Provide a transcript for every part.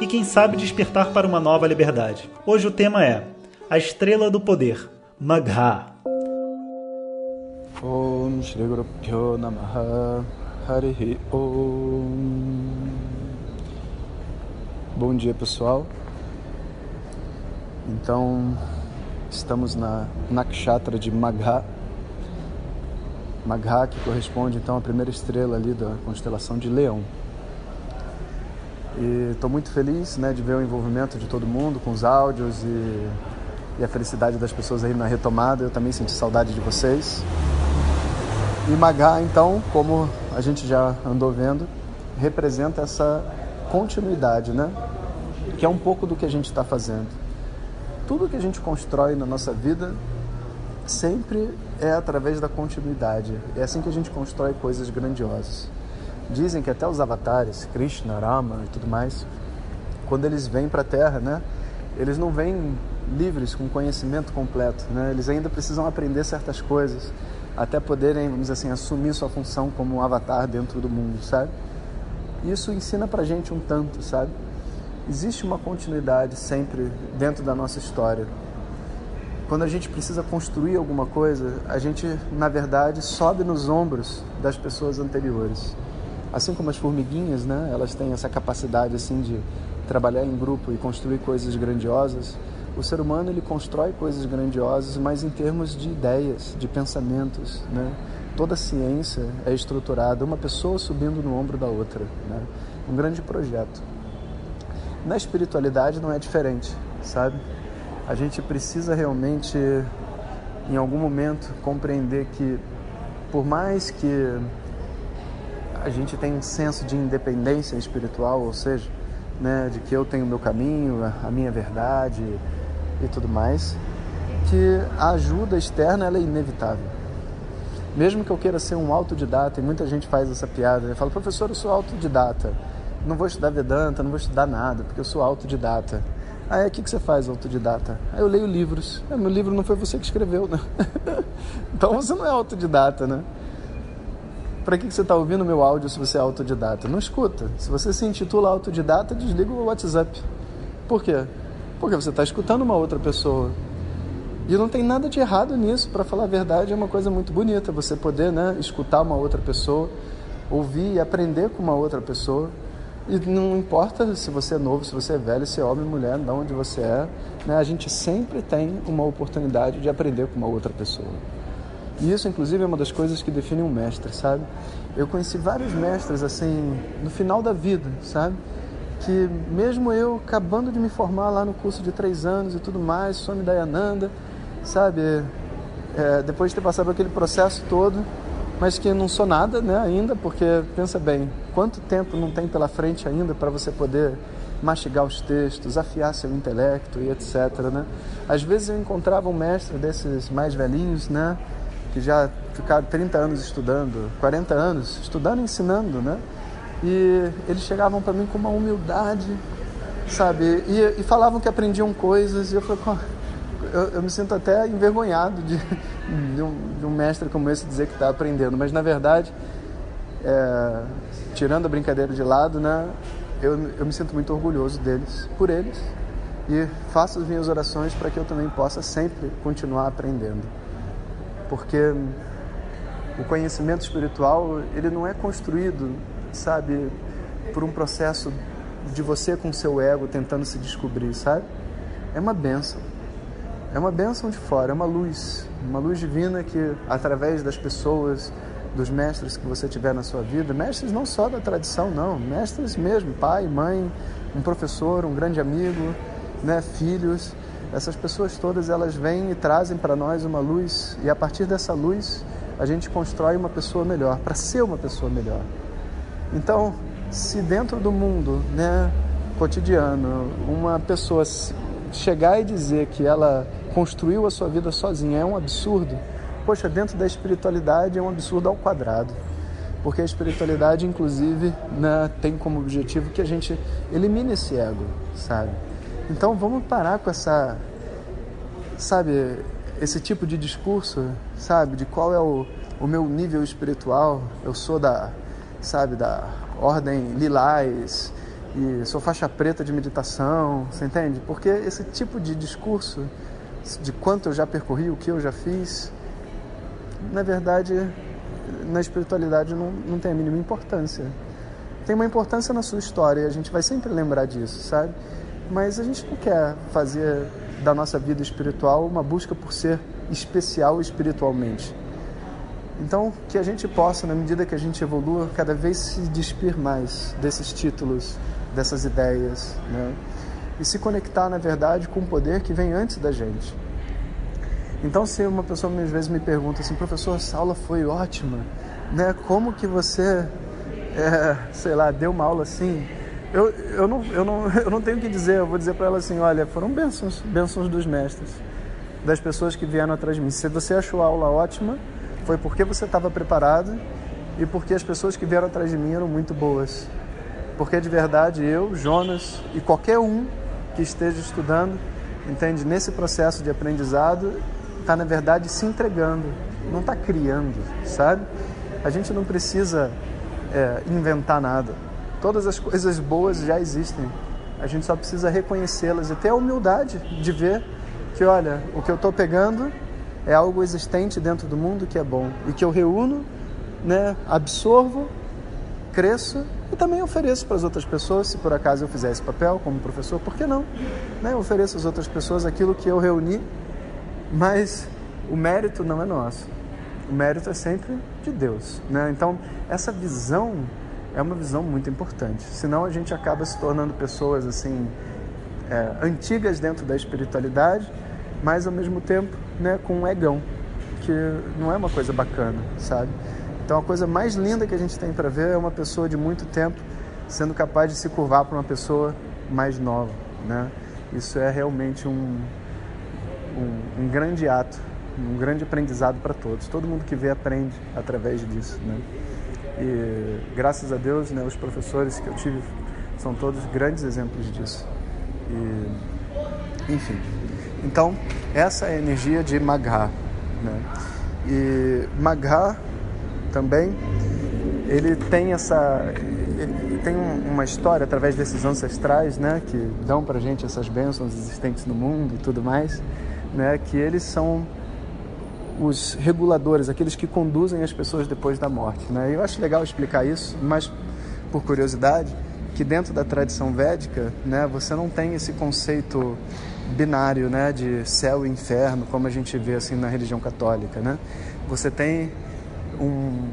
e quem sabe despertar para uma nova liberdade. Hoje o tema é A Estrela do Poder, Magha. Bom dia pessoal. Então estamos na Nakshatra de Magha. Magha que corresponde então à primeira estrela ali da constelação de Leão e estou muito feliz né, de ver o envolvimento de todo mundo com os áudios e, e, a felicidade das pessoas aí na retomada. Eu também senti saudade de vocês. E Magá, então, como a gente já andou vendo, representa essa continuidade, né? Que é um pouco do que a gente está fazendo. Tudo que a gente constrói na nossa vida sempre é através da continuidade. É assim que a gente constrói coisas grandiosas. Dizem que até os avatares, Krishna, Rama e tudo mais, quando eles vêm para a Terra, né, eles não vêm livres com conhecimento completo, né? Eles ainda precisam aprender certas coisas até poderem, vamos dizer assim, assumir sua função como um avatar dentro do mundo, sabe? Isso ensina pra gente um tanto, sabe? Existe uma continuidade sempre dentro da nossa história. Quando a gente precisa construir alguma coisa, a gente, na verdade, sobe nos ombros das pessoas anteriores assim como as formiguinhas, né, elas têm essa capacidade assim de trabalhar em grupo e construir coisas grandiosas. O ser humano ele constrói coisas grandiosas, mas em termos de ideias, de pensamentos, né? Toda ciência é estruturada uma pessoa subindo no ombro da outra, né? Um grande projeto. Na espiritualidade não é diferente, sabe? A gente precisa realmente, em algum momento, compreender que, por mais que a gente tem um senso de independência espiritual, ou seja, né, de que eu tenho o meu caminho, a minha verdade e tudo mais, que a ajuda externa é inevitável. Mesmo que eu queira ser um autodidata, e muita gente faz essa piada, eu falo, professor, eu sou autodidata, não vou estudar Vedanta, não vou estudar nada, porque eu sou autodidata. Aí, o que, que você faz, autodidata? Aí eu leio livros. É, meu livro não foi você que escreveu, né? então você não é autodidata, né? Para que você está ouvindo meu áudio se você é autodidata? Não escuta. Se você se intitula autodidata, desliga o WhatsApp. Por quê? Porque você está escutando uma outra pessoa. E não tem nada de errado nisso, para falar a verdade, é uma coisa muito bonita você poder né, escutar uma outra pessoa, ouvir e aprender com uma outra pessoa. E não importa se você é novo, se você é velho, se é homem, mulher, de onde você é, né, a gente sempre tem uma oportunidade de aprender com uma outra pessoa. E isso, inclusive, é uma das coisas que define um mestre, sabe? Eu conheci vários mestres, assim, no final da vida, sabe? Que mesmo eu acabando de me formar lá no curso de três anos e tudo mais, Swami Dayananda, sabe? É, depois de ter passado aquele processo todo, mas que não sou nada, né, ainda, porque pensa bem, quanto tempo não tem pela frente ainda para você poder mastigar os textos, afiar seu intelecto e etc, né? Às vezes eu encontrava um mestre desses mais velhinhos, né, que já ficaram 30 anos estudando, 40 anos estudando ensinando, né? E eles chegavam para mim com uma humildade, sabe? E, e, falavam que aprendiam coisas, e eu falei, eu, eu me sinto até envergonhado de, de, um, de, um, mestre como esse dizer que está aprendendo, mas na verdade, é, tirando a brincadeira de lado, né? Eu, eu me sinto muito orgulhoso deles, por eles, e faço as minhas orações para que eu também possa sempre continuar aprendendo porque o conhecimento espiritual ele não é construído, sabe, por um processo de você com seu ego tentando se descobrir, sabe? É uma benção. É uma benção de fora, é uma luz, uma luz divina que através das pessoas, dos mestres que você tiver na sua vida, mestres não só da tradição, não, mestres mesmo, pai, mãe, um professor, um grande amigo, né, filhos, essas pessoas todas elas vêm e trazem para nós uma luz e a partir dessa luz a gente constrói uma pessoa melhor, para ser uma pessoa melhor. Então, se dentro do mundo, né, cotidiano, uma pessoa chegar e dizer que ela construiu a sua vida sozinha é um absurdo. Poxa, dentro da espiritualidade é um absurdo ao quadrado. Porque a espiritualidade, inclusive, né, tem como objetivo que a gente elimine esse ego, sabe? Então vamos parar com essa, sabe, esse tipo de discurso, sabe, de qual é o, o meu nível espiritual. Eu sou da, sabe, da ordem lilás e sou faixa preta de meditação, você entende? Porque esse tipo de discurso de quanto eu já percorri, o que eu já fiz, na verdade, na espiritualidade não, não tem a mínima importância. Tem uma importância na sua história e a gente vai sempre lembrar disso, sabe? Mas a gente não quer fazer da nossa vida espiritual uma busca por ser especial espiritualmente. Então, que a gente possa, na medida que a gente evolua, cada vez se despir mais desses títulos, dessas ideias, né? E se conectar, na verdade, com o poder que vem antes da gente. Então, se uma pessoa às vezes me pergunta assim, professor, essa aula foi ótima, né? Como que você, é, sei lá, deu uma aula assim? Eu, eu, não, eu, não, eu não tenho o que dizer, eu vou dizer para ela assim, olha, foram bênçãos, bênçãos dos mestres, das pessoas que vieram atrás de mim. Se você achou a aula ótima, foi porque você estava preparado e porque as pessoas que vieram atrás de mim eram muito boas. Porque de verdade eu, Jonas e qualquer um que esteja estudando, entende, nesse processo de aprendizado, está, na verdade, se entregando, não está criando, sabe? A gente não precisa é, inventar nada. Todas as coisas boas já existem. A gente só precisa reconhecê-las e ter a humildade de ver que, olha, o que eu estou pegando é algo existente dentro do mundo que é bom e que eu reúno, né, absorvo, cresço e também ofereço para as outras pessoas, se por acaso eu fizer esse papel como professor, por que não? Né? Ofereço às outras pessoas aquilo que eu reuni mas o mérito não é nosso. O mérito é sempre de Deus. Né? Então, essa visão é uma visão muito importante. Senão a gente acaba se tornando pessoas assim é, antigas dentro da espiritualidade, mas ao mesmo tempo né, com um egão, que não é uma coisa bacana, sabe? Então a coisa mais linda que a gente tem para ver é uma pessoa de muito tempo sendo capaz de se curvar para uma pessoa mais nova, né? Isso é realmente um, um, um grande ato, um grande aprendizado para todos. Todo mundo que vê aprende através disso, né? E graças a Deus, né, os professores que eu tive são todos grandes exemplos disso. E, enfim, então essa é a energia de Magha, né? E Magha também ele tem essa ele tem uma história através desses ancestrais, né, que dão para gente essas bênçãos existentes no mundo e tudo mais né, que eles são os reguladores, aqueles que conduzem as pessoas depois da morte. Né? Eu acho legal explicar isso, mas por curiosidade, que dentro da tradição védica, né, você não tem esse conceito binário, né, de céu e inferno, como a gente vê assim na religião católica, né? Você tem um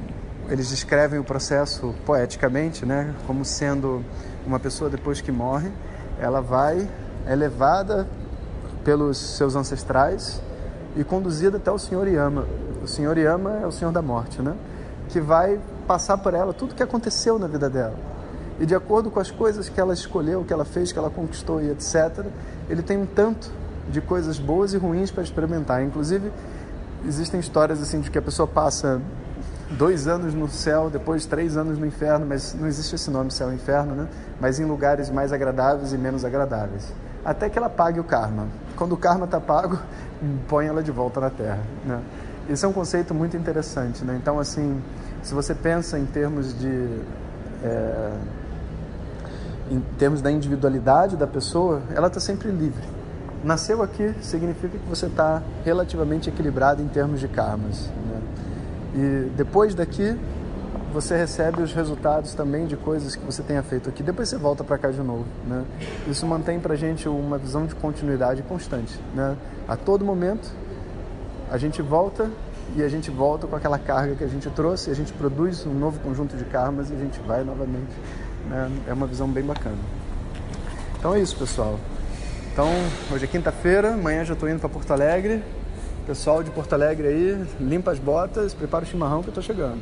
eles descrevem o processo poeticamente, né, como sendo uma pessoa depois que morre, ela vai é levada pelos seus ancestrais e conduzida até o Senhor Yama. O Senhor Yama é o Senhor da morte, né? Que vai passar por ela tudo o que aconteceu na vida dela. E de acordo com as coisas que ela escolheu, que ela fez, que ela conquistou e etc., ele tem um tanto de coisas boas e ruins para experimentar. Inclusive, existem histórias assim de que a pessoa passa dois anos no céu, depois três anos no inferno, mas não existe esse nome céu e inferno, né? Mas em lugares mais agradáveis e menos agradáveis até que ela pague o karma. Quando o karma está pago, põe ela de volta na Terra. Né? Isso é um conceito muito interessante. Né? Então, assim, se você pensa em termos de é, em termos da individualidade da pessoa, ela está sempre livre. Nasceu aqui significa que você está relativamente equilibrado em termos de karmas. Né? E depois daqui você recebe os resultados também de coisas que você tenha feito aqui. Depois você volta para cá de novo, né? Isso mantém para a gente uma visão de continuidade constante, né? A todo momento a gente volta e a gente volta com aquela carga que a gente trouxe, a gente produz um novo conjunto de karmas e a gente vai novamente. Né? É uma visão bem bacana. Então é isso, pessoal. Então, hoje é quinta-feira, amanhã já estou indo para Porto Alegre. Pessoal de Porto Alegre aí, limpa as botas, prepara o chimarrão que eu estou chegando.